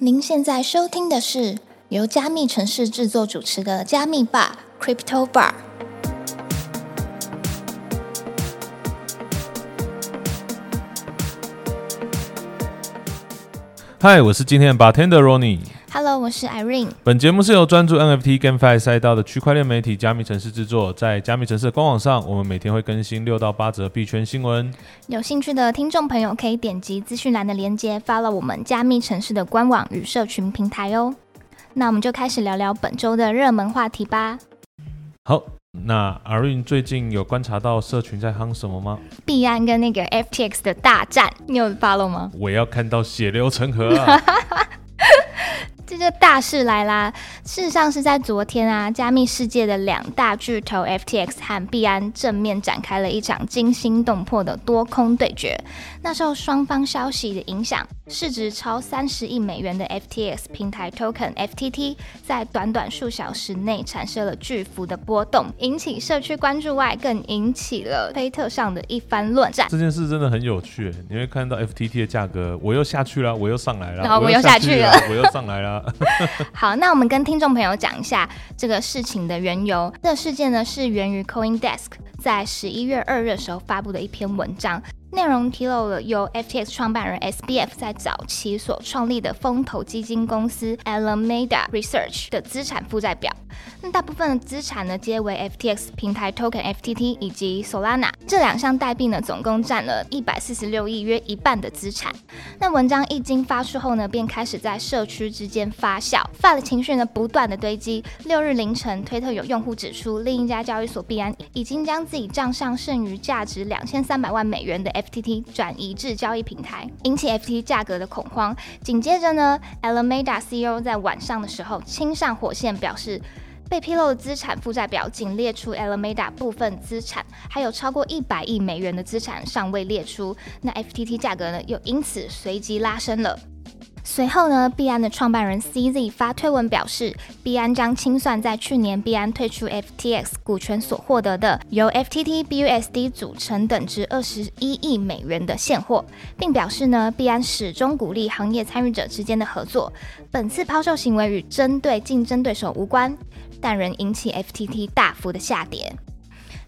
您现在收听的是由加密城市制作主持的加密吧 Crypto Bar。嗨，我是今天的 bartender Ronnie。Hello，我是 Irene。本节目是由专注 NFT GameFi 赛道的区块链媒体加密城市制作。在加密城市的官网上，我们每天会更新六到八则币圈新闻。有兴趣的听众朋友可以点击资讯栏的链接，follow 我们加密城市的官网与社群平台哦。那我们就开始聊聊本周的热门话题吧。好，那 Irene 最近有观察到社群在夯什么吗？币安跟那个 FTX 的大战，你有 follow 吗？我要看到血流成河啊！这就大事来啦！事实上是在昨天啊，加密世界的两大巨头 FTX 和币安正面展开了一场惊心动魄的多空对决。那受双方消息的影响，市值超三十亿美元的 FTX 平台 Token FTT 在短短数小时内产生了巨幅的波动，引起社区关注外，更引起了推特上的一番论战。这件事真的很有趣，你会看到 FTT 的价格，我又下去了，我又上来了，然后我又下去了，我又上来了。好，那我们跟听众朋友讲一下这个事情的缘由。这个事件呢是源于 CoinDesk 在十一月二日的时候发布的一篇文章，内容披露了由 FTX 创办人 SBF 在早期所创立的风投基金公司 Alameda Research 的资产负债表。那大部分的资产呢，皆为 FTX 平台 Token FTT 以及 Solana 这两项代币呢，总共占了一百四十六亿，约一半的资产。那文章一经发出后呢，便开始在社区之间发酵，发的情绪呢不断的堆积。六日凌晨，推特有用户指出，另一家交易所币安已经将自己账上剩余价值两千三百万美元的 FTT 转移至交易平台，引起 FT 价格的恐慌。紧接着呢，Alameda CEO 在晚上的时候亲上火线，表示。被披露的资产负债表仅列出 Alameda 部分资产，还有超过一百亿美元的资产尚未列出。那 FTT 价格呢，又因此随即拉升了。随后呢，币安的创办人 CZ 发推文表示，币安将清算在去年币安退出 FTX 股权所获得的由 FTT BUSD 组成等值二十一亿美元的现货，并表示呢，币安始终鼓励行业参与者之间的合作。本次抛售行为与针对竞争对手无关，但仍引起 FTT 大幅的下跌。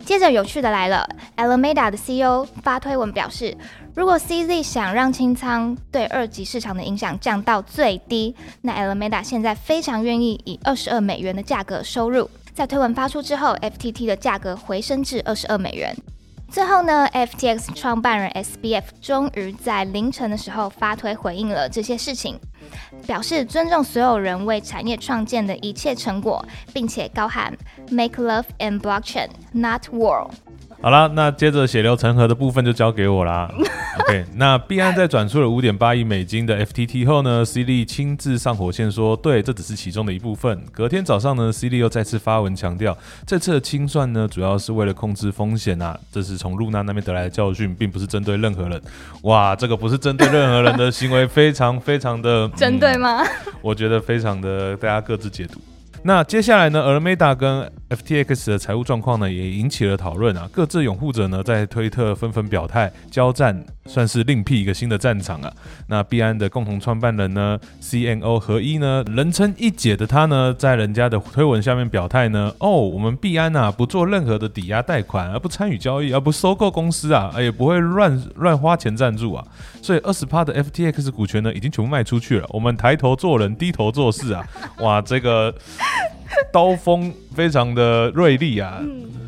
接着有趣的来了，Alameda 的 CEO 发推文表示，如果 CZ 想让清仓对二级市场的影响降到最低，那 Alameda 现在非常愿意以二十二美元的价格收入。在推文发出之后，FTT 的价格回升至二十二美元。最后呢，FTX 创办人 SBF 终于在凌晨的时候发推回应了这些事情，表示尊重所有人为产业创建的一切成果，并且高喊 “Make love and blockchain, not war”。好啦，那接着血流成河的部分就交给我啦。OK，那币安在转出了五点八亿美金的 FTT 后呢，C 利亲自上火线说，对，这只是其中的一部分。隔天早上呢，C 利又再次发文强调，这次的清算呢，主要是为了控制风险啊，这是从露娜那边得来的教训，并不是针对任何人。哇，这个不是针对任何人的行为，非常非常的针对吗？我觉得非常的，大家各自解读。那接下来呢，Alameda 跟 FTX 的财务状况呢，也引起了讨论啊。各自拥护者呢，在推特纷纷表态，交战算是另辟一个新的战场啊。那币安的共同创办人呢，CNO 合一呢，人称一姐的他呢，在人家的推文下面表态呢，哦，我们币安啊，不做任何的抵押贷款，而不参与交易，而不收购公司啊，也不会乱乱花钱赞助啊。所以二十趴的 FTX 股权呢，已经全部卖出去了。我们抬头做人，低头做事啊。哇，这个。刀锋非常的锐利啊，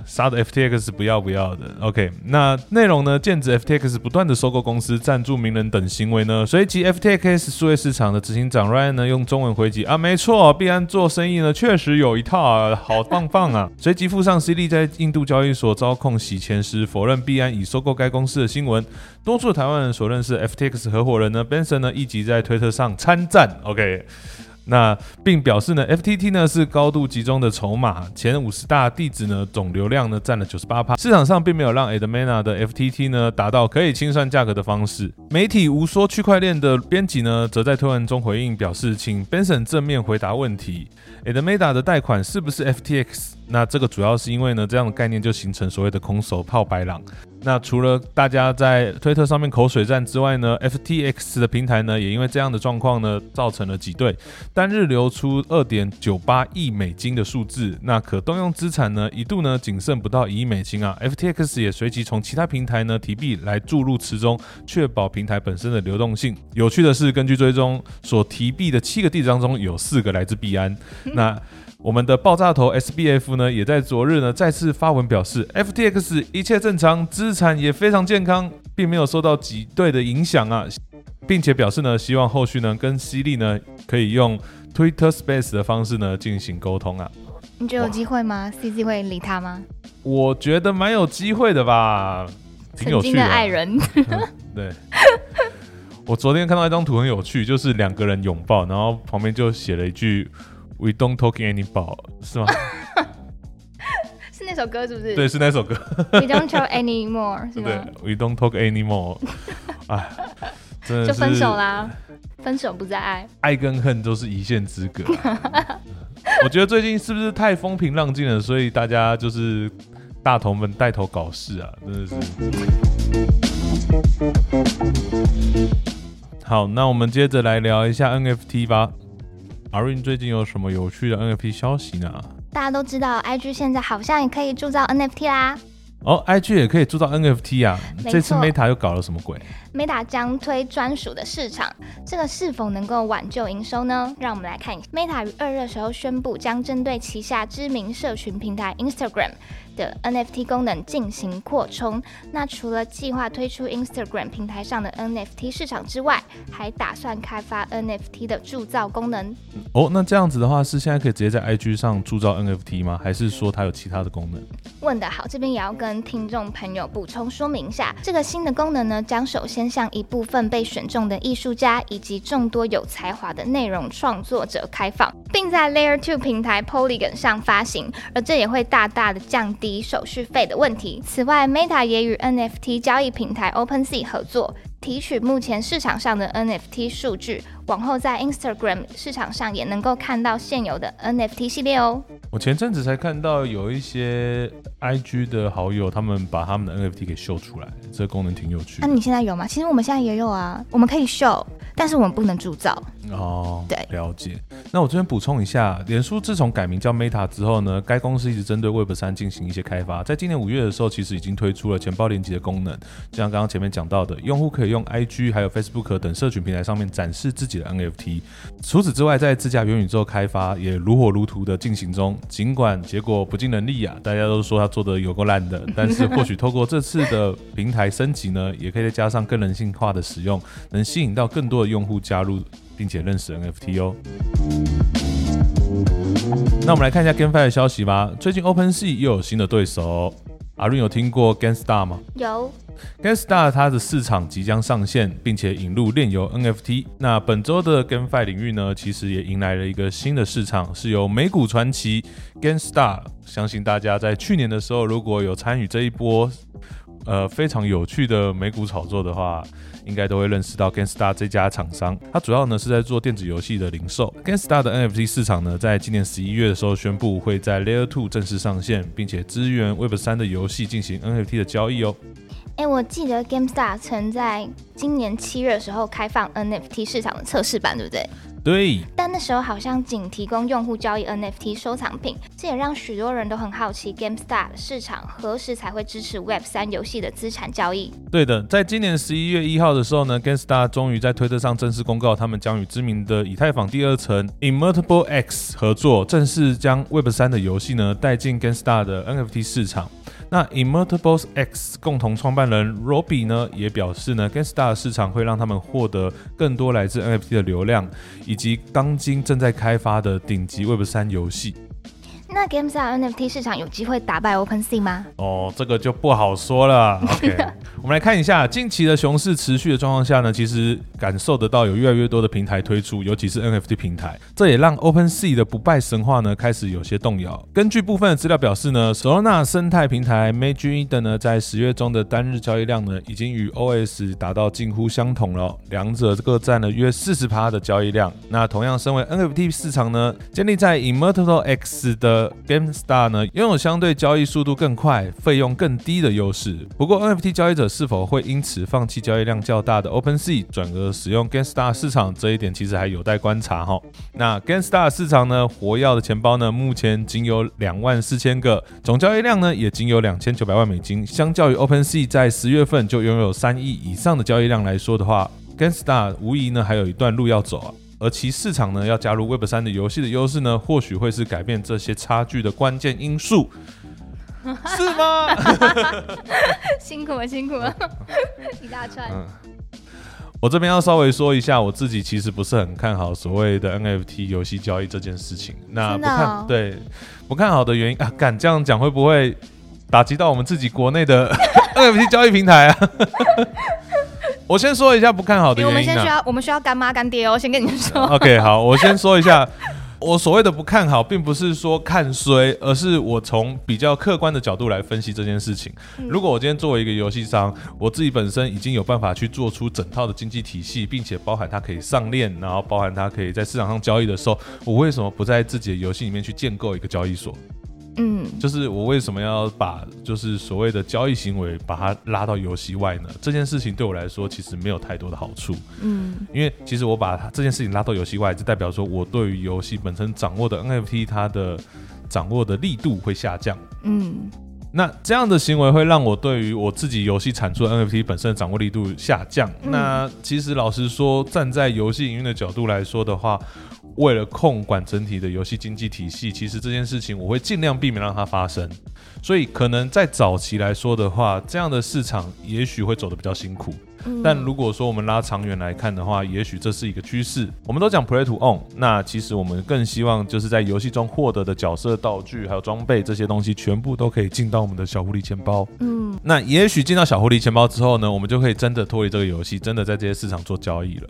杀的 FTX 不要不要的。OK，那内容呢？剑指 FTX 不断的收购公司、赞助名人等行为呢？随即 FTX 数位市场的执行长 Ryan 呢，用中文回击啊，没错，必安做生意呢确实有一套啊，好棒棒啊。随即附上 C D 在印度交易所遭控洗钱时否认必安已收购该公司的新闻。多数台湾人所认识 FTX 合伙人呢，Benson 呢，一即在推特上参战。OK。那并表示呢，FTT 呢是高度集中的筹码，前五十大地址呢总流量呢占了九十八趴，市场上并没有让 Alameda 的 FTT 呢达到可以清算价格的方式。媒体无说区块链的编辑呢，则在推文中回应表示，请 Benson 正面回答问题，Alameda 的贷款是不是 FTX？那这个主要是因为呢，这样的概念就形成所谓的空手套白狼。那除了大家在推特上面口水战之外呢，FTX 的平台呢也因为这样的状况呢，造成了挤兑，单日流出二点九八亿美金的数字，那可动用资产呢一度呢仅剩不到一亿美金啊。FTX 也随即从其他平台呢提币来注入池中，确保平台本身的流动性。有趣的是，根据追踪所提币的七个地址当中，有四个来自币安。那我们的爆炸头 SBF 呢，也在昨日呢再次发文表示，FTX 一切正常，资产也非常健康，并没有受到挤兑的影响啊，并且表示呢，希望后续呢跟犀利呢可以用 Twitter Space 的方式呢进行沟通啊。你觉得有机会吗？CC 会理他吗？我觉得蛮有机会的吧，挺有趣的爱人。对，我昨天看到一张图很有趣，就是两个人拥抱，然后旁边就写了一句。We don't talk anymore，是吗？是那首歌是不是？对，是那首歌。We don't talk anymore，是对，We don't talk anymore。哎，真的就分手啦，分手不再爱，爱跟恨都是一线之隔。我觉得最近是不是太风平浪静了，所以大家就是大头们带头搞事啊，真的是。好，那我们接着来聊一下 NFT 吧。阿瑞，最近有什么有趣的 NFT 消息呢？大家都知道，IG 现在好像也可以铸造 NFT 啦。哦，IG 也可以铸造 NFT 啊？这次 Meta 又搞了什么鬼？Meta 将推专属的市场，这个是否能够挽救营收呢？让我们来看一下，Meta 于二月时候宣布，将针对旗下知名社群平台 Instagram。的 NFT 功能进行扩充。那除了计划推出 Instagram 平台上的 NFT 市场之外，还打算开发 NFT 的铸造功能。哦，那这样子的话，是现在可以直接在 IG 上铸造 NFT 吗？还是说它有其他的功能？问得好，这边也要跟听众朋友补充说明一下，这个新的功能呢，将首先向一部分被选中的艺术家以及众多有才华的内容创作者开放，并在 Layer Two 平台 Polygon 上发行，而这也会大大的降。低手续费的问题。此外，Meta 也与 NFT 交易平台 OpenSea 合作，提取目前市场上的 NFT 数据。往后在 Instagram 市场上也能够看到现有的 NFT 系列哦。我前阵子才看到有一些 IG 的好友，他们把他们的 NFT 给秀出来，这个功能挺有趣。那你现在有吗？其实我们现在也有啊，我们可以秀，但是我们不能铸造。哦，对，了解。那我这边补充一下，脸书自从改名叫 Meta 之后呢，该公司一直针对 Web 三进行一些开发。在今年五月的时候，其实已经推出了钱包连接的功能，就像刚刚前面讲到的，用户可以用 IG 还有 Facebook 等社群平台上面展示自己的 NFT。除此之外，在自家元宇宙开发也如火如荼的进行中。尽管结果不尽人意啊，大家都说他做的有够烂的，但是或许透过这次的平台升级呢，也可以再加上更人性化的使用，能吸引到更多的用户加入。并且认识 NFT 哦。那我们来看一下 GameFi 的消息吧。最近 OpenSea 又有新的对手，阿润有听过 GameStar 吗？有。GameStar 它的市场即将上线，并且引入炼油 NFT。那本周的 GameFi 领域呢，其实也迎来了一个新的市场，是由美股传奇 GameStar。相信大家在去年的时候，如果有参与这一波呃非常有趣的美股炒作的话。应该都会认识到 Gainstar 这家厂商，它主要呢是在做电子游戏的零售。Gainstar 的 NFT 市场呢，在今年十一月的时候宣布会在 Layer Two 正式上线，并且支援 Web 三的游戏进行 NFT 的交易哦。哎，我记得 Gamestar 曾在今年七月的时候开放 NFT 市场的测试版，对不对？对。那时候好像仅提供用户交易 NFT 收藏品，这也让许多人都很好奇 Gamestar 市场何时才会支持 Web 三游戏的资产交易。对的，在今年十一月一号的时候呢，Gamestar 终于在推特上正式公告，他们将与知名的以太坊第二层 Immutable X 合作，正式将 Web 三的游戏呢带进 Gamestar 的 NFT 市场。那 Immutable X 共同创办人 Robbie 呢，也表示呢，Gamestar 市场会让他们获得更多来自 NFT 的流量，以及当今正在开发的顶级 Web 三游戏。那 Gamestar NFT 市场有机会打败 OpenSea 吗？哦，这个就不好说了。OK，我们来看一下近期的熊市持续的状况下呢，其实感受得到有越来越多的平台推出，尤其是 NFT 平台，这也让 OpenSea 的不败神话呢开始有些动摇。根据部分的资料表示呢，Solana 生态平台 Majed 呢在十月中的单日交易量呢已经与 OS 达到近乎相同了，两者各占了约四十趴的交易量。那同样身为 NFT 市场呢，建立在 Immortal X 的 GameStar 呢拥有相对交易速度更快、费用更低的优势。不过 NFT 交易者是否会因此放弃交易量较大的 OpenSea，转而使用 GameStar 市场？这一点其实还有待观察哈。那 GameStar 市场呢，活跃的钱包呢，目前仅有两万四千个，总交易量呢也仅有两千九百万美金。相较于 OpenSea 在十月份就拥有三亿以上的交易量来说的话，GameStar 无疑呢还有一段路要走啊。而其市场呢要加入 Web 三的游戏的优势呢，或许会是改变这些差距的关键因素。是吗？辛苦了，辛苦了，一大串。我这边要稍微说一下，我自己其实不是很看好所谓的 NFT 游戏交易这件事情。那不看对不看好的原因啊，敢这样讲会不会打击到我们自己国内的 NFT 交易平台啊？我先说一下不看好的原因。我们先需要我们需要干妈干爹哦，先跟你们说。OK，好，我先说一下。我所谓的不看好，并不是说看衰，而是我从比较客观的角度来分析这件事情。如果我今天作为一个游戏商，我自己本身已经有办法去做出整套的经济体系，并且包含它可以上链，然后包含它可以在市场上交易的时候，我为什么不在自己的游戏里面去建构一个交易所？嗯，就是我为什么要把就是所谓的交易行为把它拉到游戏外呢？这件事情对我来说其实没有太多的好处。嗯，因为其实我把这件事情拉到游戏外，就代表说我对于游戏本身掌握的 NFT 它的掌握的力度会下降。嗯，那这样的行为会让我对于我自己游戏产出的 NFT 本身的掌握力度下降。那其实老实说，站在游戏营运的角度来说的话。为了控管整体的游戏经济体系，其实这件事情我会尽量避免让它发生。所以可能在早期来说的话，这样的市场也许会走得比较辛苦。但如果说我们拉长远来看的话，也许这是一个趋势。我们都讲 play to own，那其实我们更希望就是在游戏中获得的角色道具还有装备这些东西，全部都可以进到我们的小狐狸钱包。嗯，那也许进到小狐狸钱包之后呢，我们就可以真的脱离这个游戏，真的在这些市场做交易了。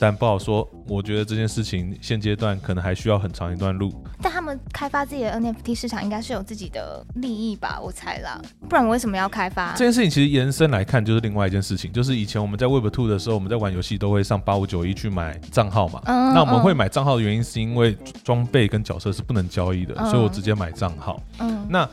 但不好说，我觉得这件事情现阶段可能还需要很长一段路。但他们开发自己的 NFT 市场，应该是有自己的利益吧？我猜啦，不然为什么要开发这件事情？其实延伸来看，就是另外一件事情，就是以前我们在 Web Two 的时候，我们在玩游戏都会上八五九一去买账号嘛。嗯。那我们会买账号的原因，是因为装备跟角色是不能交易的，所以我直接买账号。嗯。那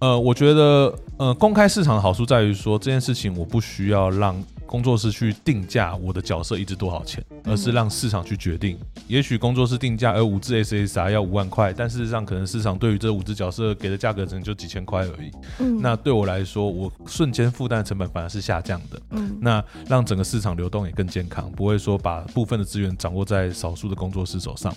呃，我觉得呃，公开市场的好处在于说，这件事情我不需要让。工作室去定价我的角色一直多少钱，而是让市场去决定。也许工作室定价，而五只 SSR 要五万块，但事实上可能市场对于这五只角色给的价格可能就几千块而已。嗯，那对我来说，我瞬间负担成本反而是下降的。嗯，那让整个市场流动也更健康，不会说把部分的资源掌握在少数的工作室手上。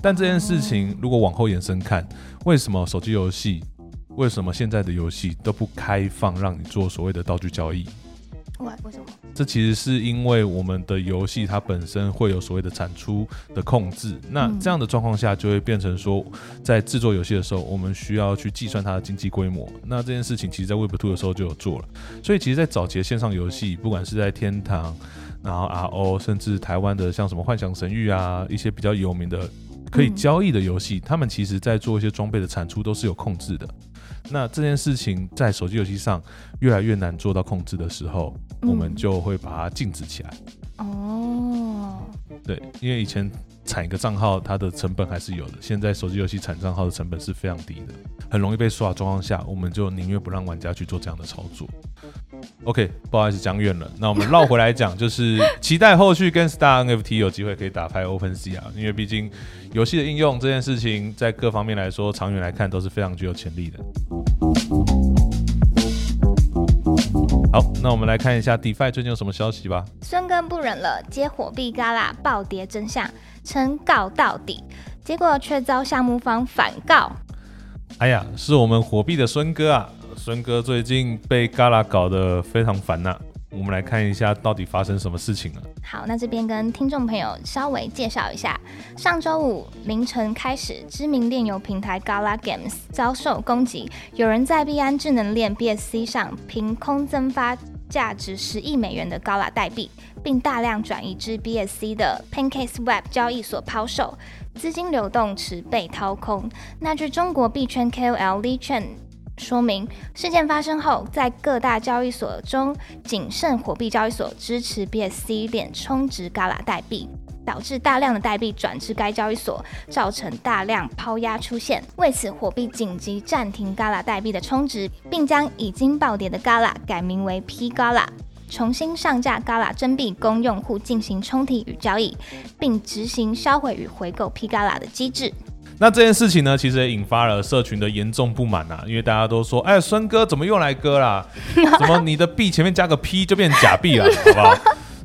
但这件事情如果往后延伸看，为什么手机游戏，为什么现在的游戏都不开放让你做所谓的道具交易？为为什么？这其实是因为我们的游戏它本身会有所谓的产出的控制，那这样的状况下就会变成说，在制作游戏的时候，我们需要去计算它的经济规模。那这件事情其实，在 Web Two 的时候就有做了。所以，其实，在早期的线上游戏，不管是在天堂，然后 RO，甚至台湾的像什么幻想神域啊，一些比较有名的可以交易的游戏，他们其实在做一些装备的产出都是有控制的。那这件事情在手机游戏上越来越难做到控制的时候，我们就会把它禁止起来。哦，对，因为以前产一个账号，它的成本还是有的。现在手机游戏产账号的成本是非常低的，很容易被刷状况下，我们就宁愿不让玩家去做这样的操作。OK，不好意思讲远了。那我们绕回来讲，就是 期待后续跟 Star NFT 有机会可以打开 OpenSea，因为毕竟游戏的应用这件事情，在各方面来说，长远来看都是非常具有潜力的。好，那我们来看一下 DeFi 最近有什么消息吧。孙哥不忍了，接火币嘎啦暴跌真相，称告到底，结果却遭项目方反告。哎呀，是我们火币的孙哥啊。孙哥最近被 Gala 搞得非常烦呐，我们来看一下到底发生什么事情了。好，那这边跟听众朋友稍微介绍一下，上周五凌晨开始，知名炼油平台 Gala Games 遭受攻击，有人在币安智能链 BSC 上凭空增发。价值十亿美元的 Gala 代币，并大量转移至 BSC 的 PancakeSwap 交易所抛售，资金流动池被掏空。那据中国币圈 KOL Li Chen 说明，事件发生后，在各大交易所中，仅剩火币交易所支持 BSC 链充值 Gala 代币。导致大量的代币转至该交易所，造成大量抛压出现。为此，火币紧急暂停 Gala 代币的充值，并将已经暴跌的 Gala 改名为 P Gala，重新上架 Gala 真币供用户进行冲提与交易，并执行销毁与回购 P Gala 的机制。那这件事情呢，其实也引发了社群的严重不满啊，因为大家都说，哎，孙哥怎么又来割啦？怎么你的币前面加个 P 就变假币了，好不好？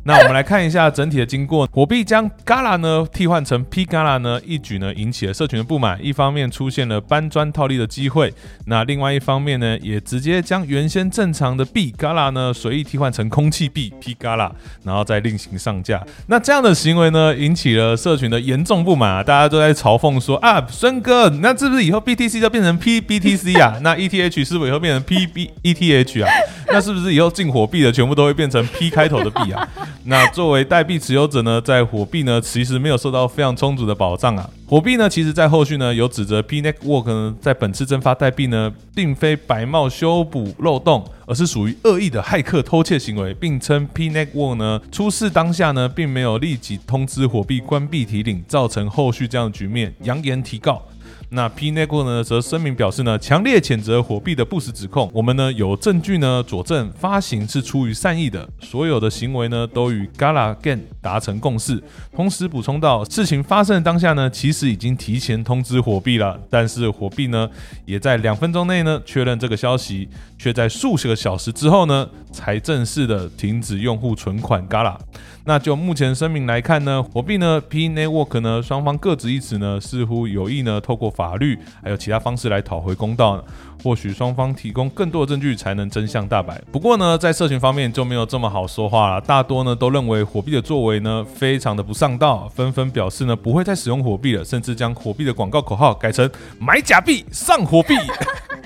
那我们来看一下整体的经过，火币将 Gala 呢替换成 P Gala 呢，一举呢引起了社群的不满。一方面出现了搬砖套利的机会，那另外一方面呢，也直接将原先正常的币 Gala 呢随意替换成空气币 P Gala，然后再另行上架。那这样的行为呢，引起了社群的严重不满啊！大家都在嘲讽说啊，孙哥，那是不是以后 BTC 就变成 P BTC 啊？那 ETH 是不是以后变成 P B ETH 啊？那是不是以后进火币的全部都会变成 P 开头的币啊？那作为代币持有者呢，在火币呢，其实没有受到非常充足的保障啊。火币呢，其实在后续呢，有指责 P Network 呢，在本次蒸发代币呢，并非白帽修补漏洞，而是属于恶意的骇客偷窃行为，并称 P Network 呢，出事当下呢，并没有立即通知火币关闭提领，造成后续这样的局面，扬言提告。那 P Network 呢，则声明表示呢，强烈谴责火币的不实指控。我们呢有证据呢佐证发行是出于善意的，所有的行为呢都与 Gala Gain 达成共识。同时补充到，事情发生的当下呢，其实已经提前通知火币了，但是火币呢也在两分钟内呢确认这个消息，却在数十个小时之后呢才正式的停止用户存款 Gala。那就目前声明来看呢，火币呢 P Network 呢双方各执一词呢，似乎有意呢透过法律还有其他方式来讨回公道呢。或许双方提供更多的证据，才能真相大白。不过呢，在社群方面就没有这么好说话了。大多呢都认为火币的作为呢非常的不上道，纷纷表示呢不会再使用火币了，甚至将火币的广告口号改成买假币上火币。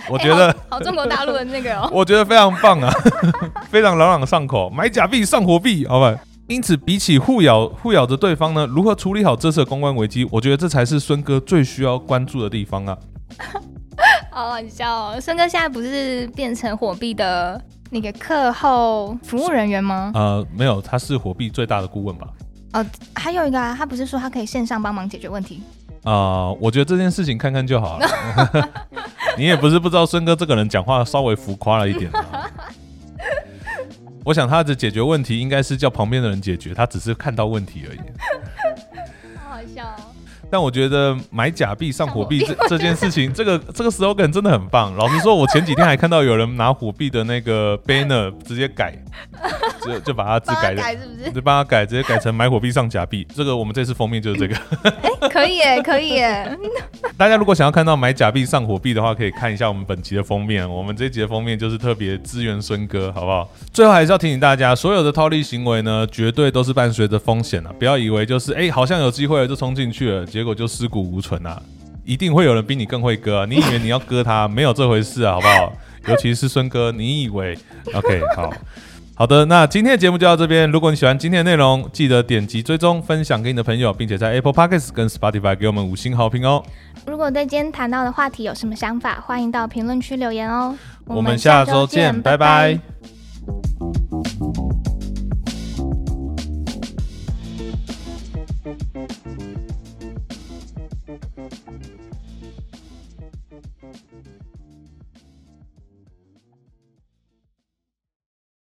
我觉得好中国大陆的那个哦，我觉得非常棒啊，非常朗朗上口，买假币上火币，好吧。因此，比起互咬互咬着对方呢，如何处理好这次的公关危机，我觉得这才是孙哥最需要关注的地方啊！好好笑哦，孙哥现在不是变成火币的那个课后服务人员吗？呃，没有，他是火币最大的顾问吧？哦，还有一个啊，他不是说他可以线上帮忙解决问题？啊，我觉得这件事情看看就好了。你也不是不知道孙哥这个人讲话稍微浮夸了一点。我想他的解决问题应该是叫旁边的人解决，他只是看到问题而已。好好笑。但我觉得买假币上火币这 这件事情，这个这个 slogan 真的很棒。老实说，我前几天还看到有人拿火币的那个 banner 直接改，就就把它字改，改是不是？就把它改，直接改成买火币上假币。这个我们这次封面就是这个。哎，可以哎，可以哎。大家如果想要看到买假币上火币的话，可以看一下我们本期的封面。我们这集的封面就是特别支援孙哥，好不好？最后还是要提醒大家，所有的套利行为呢，绝对都是伴随着风险的，不要以为就是哎，好像有机会了就冲进去了，结果就尸骨无存啊！一定会有人比你更会割，你以为你要割他，没有这回事啊，好不好？尤其是孙哥，你以为？OK，好好的，那今天的节目就到这边。如果你喜欢今天的内容，记得点击追踪、分享给你的朋友，并且在 Apple Podcasts 跟 Spotify 给我们五星好评哦。如果对今天谈到的话题有什么想法，欢迎到评论区留言哦。我们下周见，拜拜。